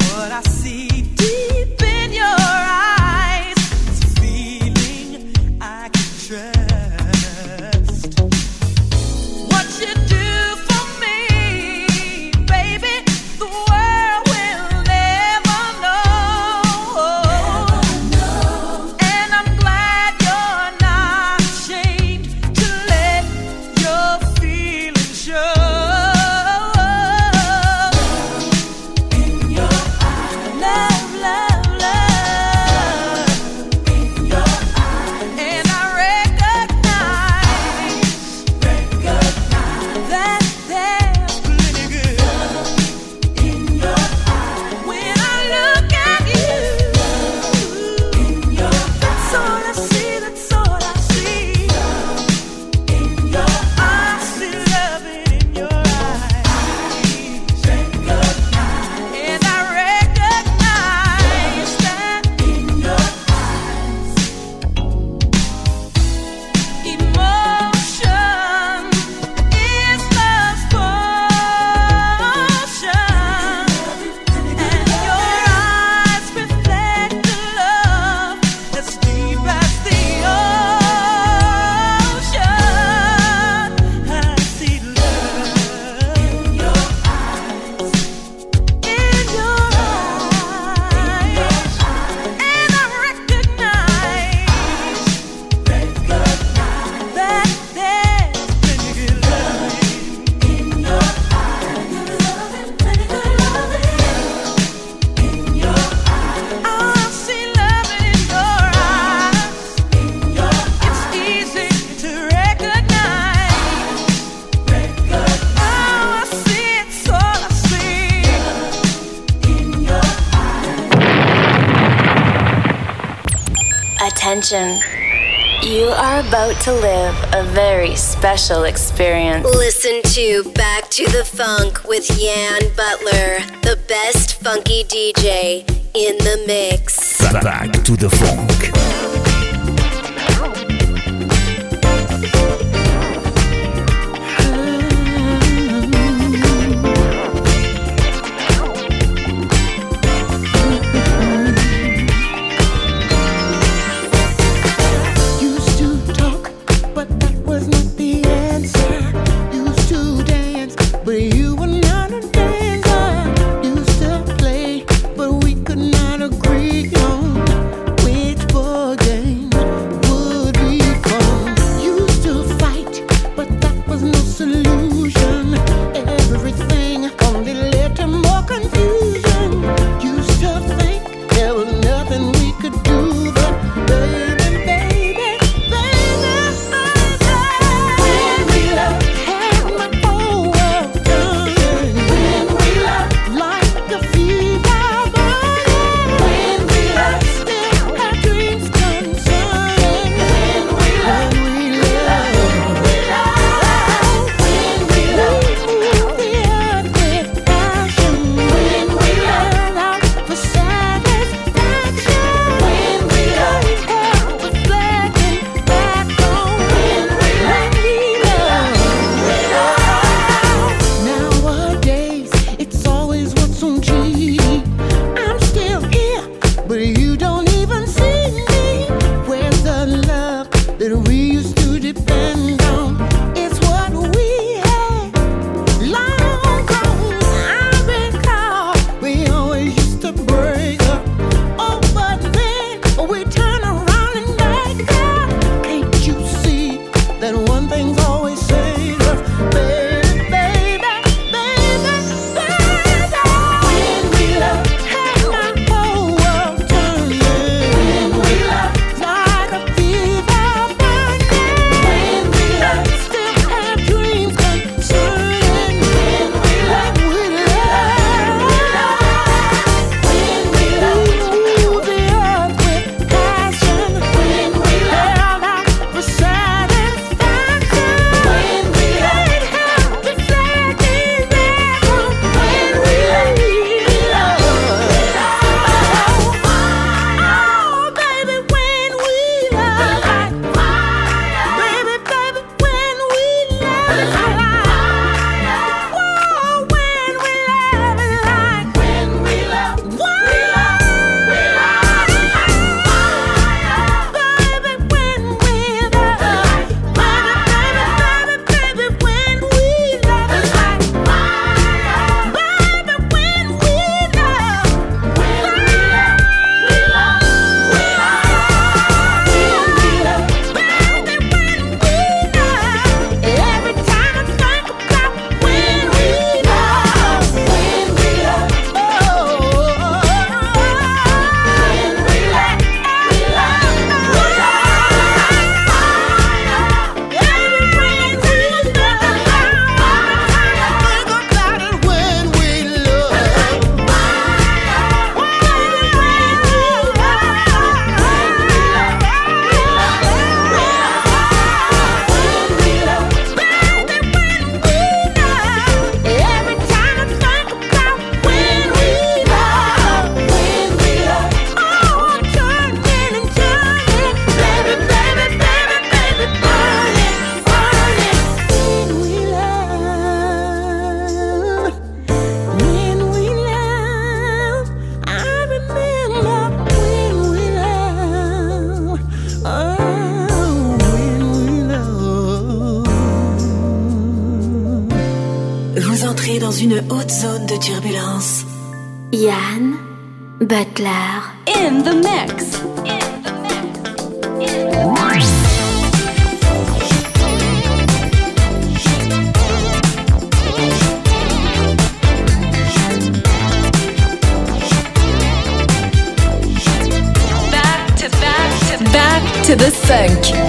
What I see. Attention. You are about to live a very special experience. Listen to Back to the Funk with Yann Butler, the best funky DJ in the mix. Back to the Funk. Butler in the mix. In the mix. Back to the sink.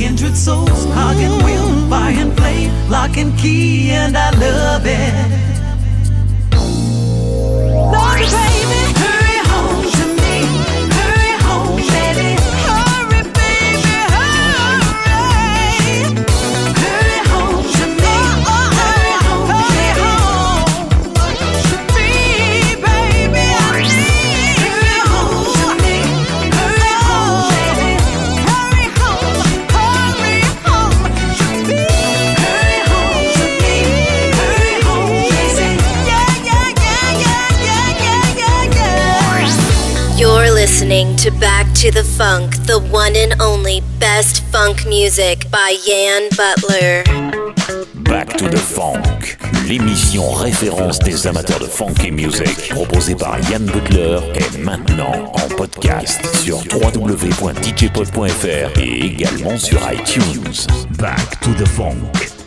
kindred souls, hug and will, buy and play, lock and key, and I love it. Love you, baby. to Back to the Funk, the one and only best funk music by Yann Butler. Back to the Funk, l'émission référence des amateurs de funk funky music proposée par Yann Butler est maintenant en podcast sur www.djpod.fr et également sur iTunes. Back to the Funk.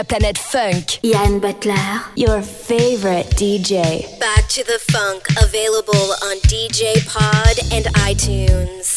la planète funk. Yann Butler, your favorite DJ. Back to the funk, available on DJ Pod and iTunes.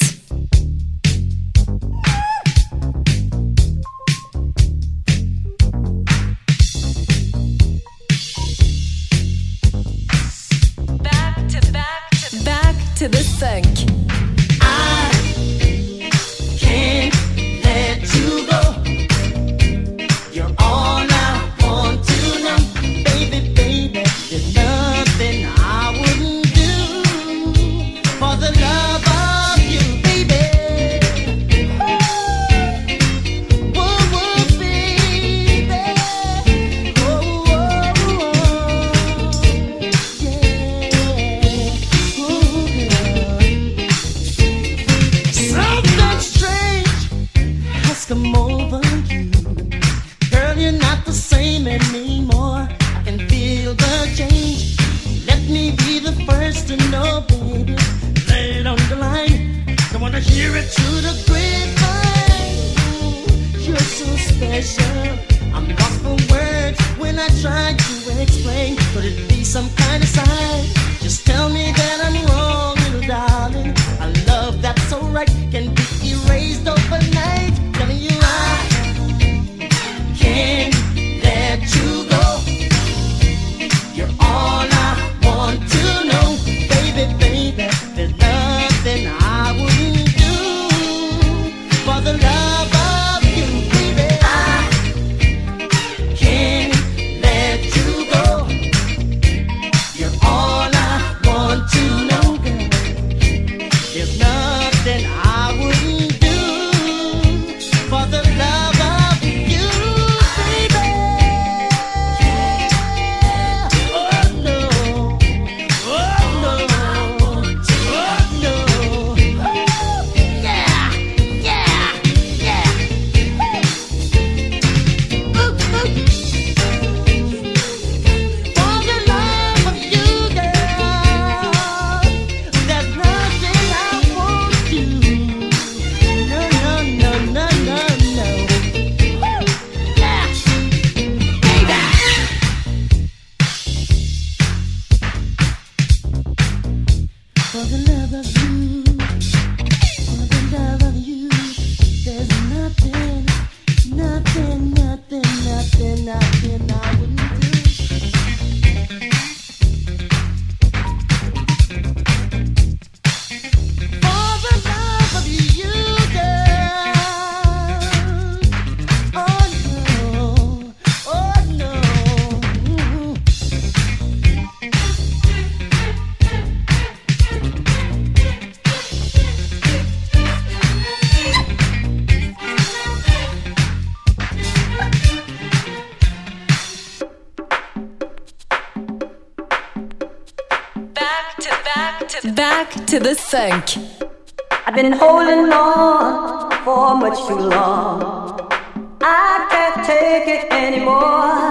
take it anymore.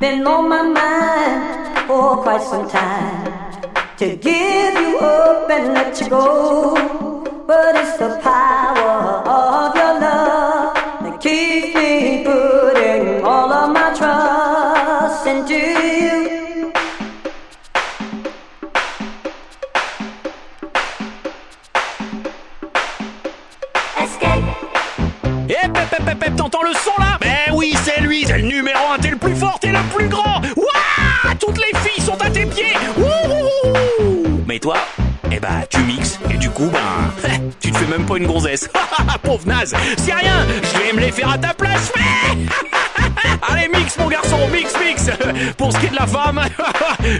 Been on my mind for quite some time to give you up and let you go, but it's the power. une gonzesse. Ah, ah, pauvre naze, c'est rien, je vais me les faire à ta place. Allez, mix mon garçon, mix, mix. Pour ce qui est de la femme,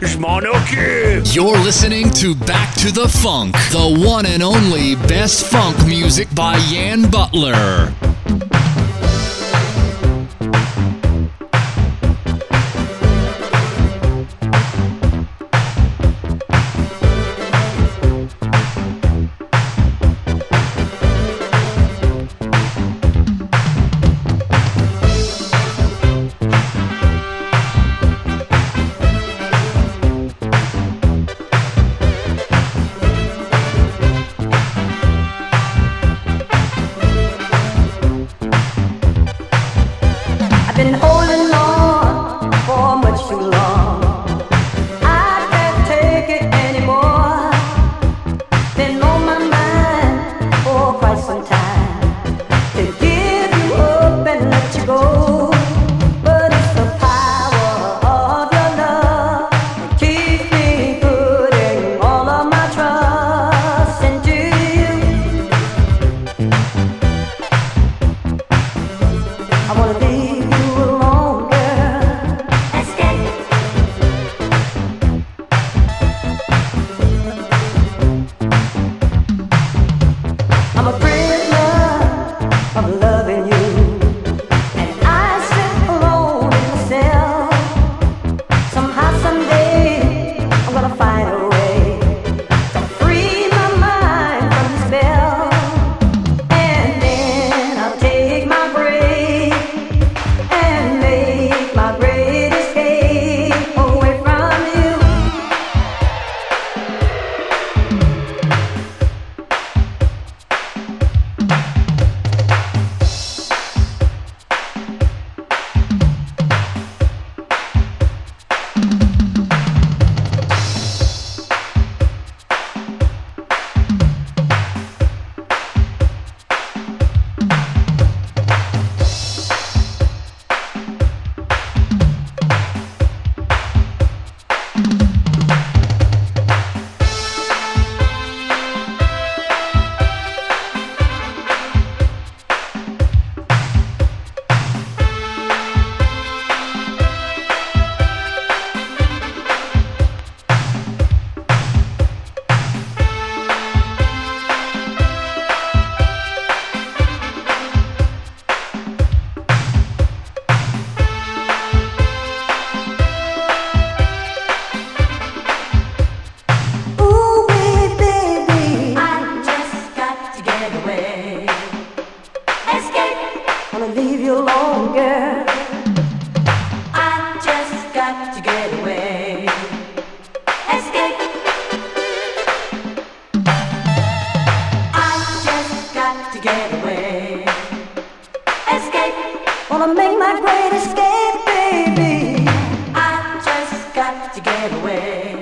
je m'en occupe. You're listening to Back to the Funk, the one and only best funk music by Yann Butler. I wanna be Wanna make my great escape, baby. I just got to get away.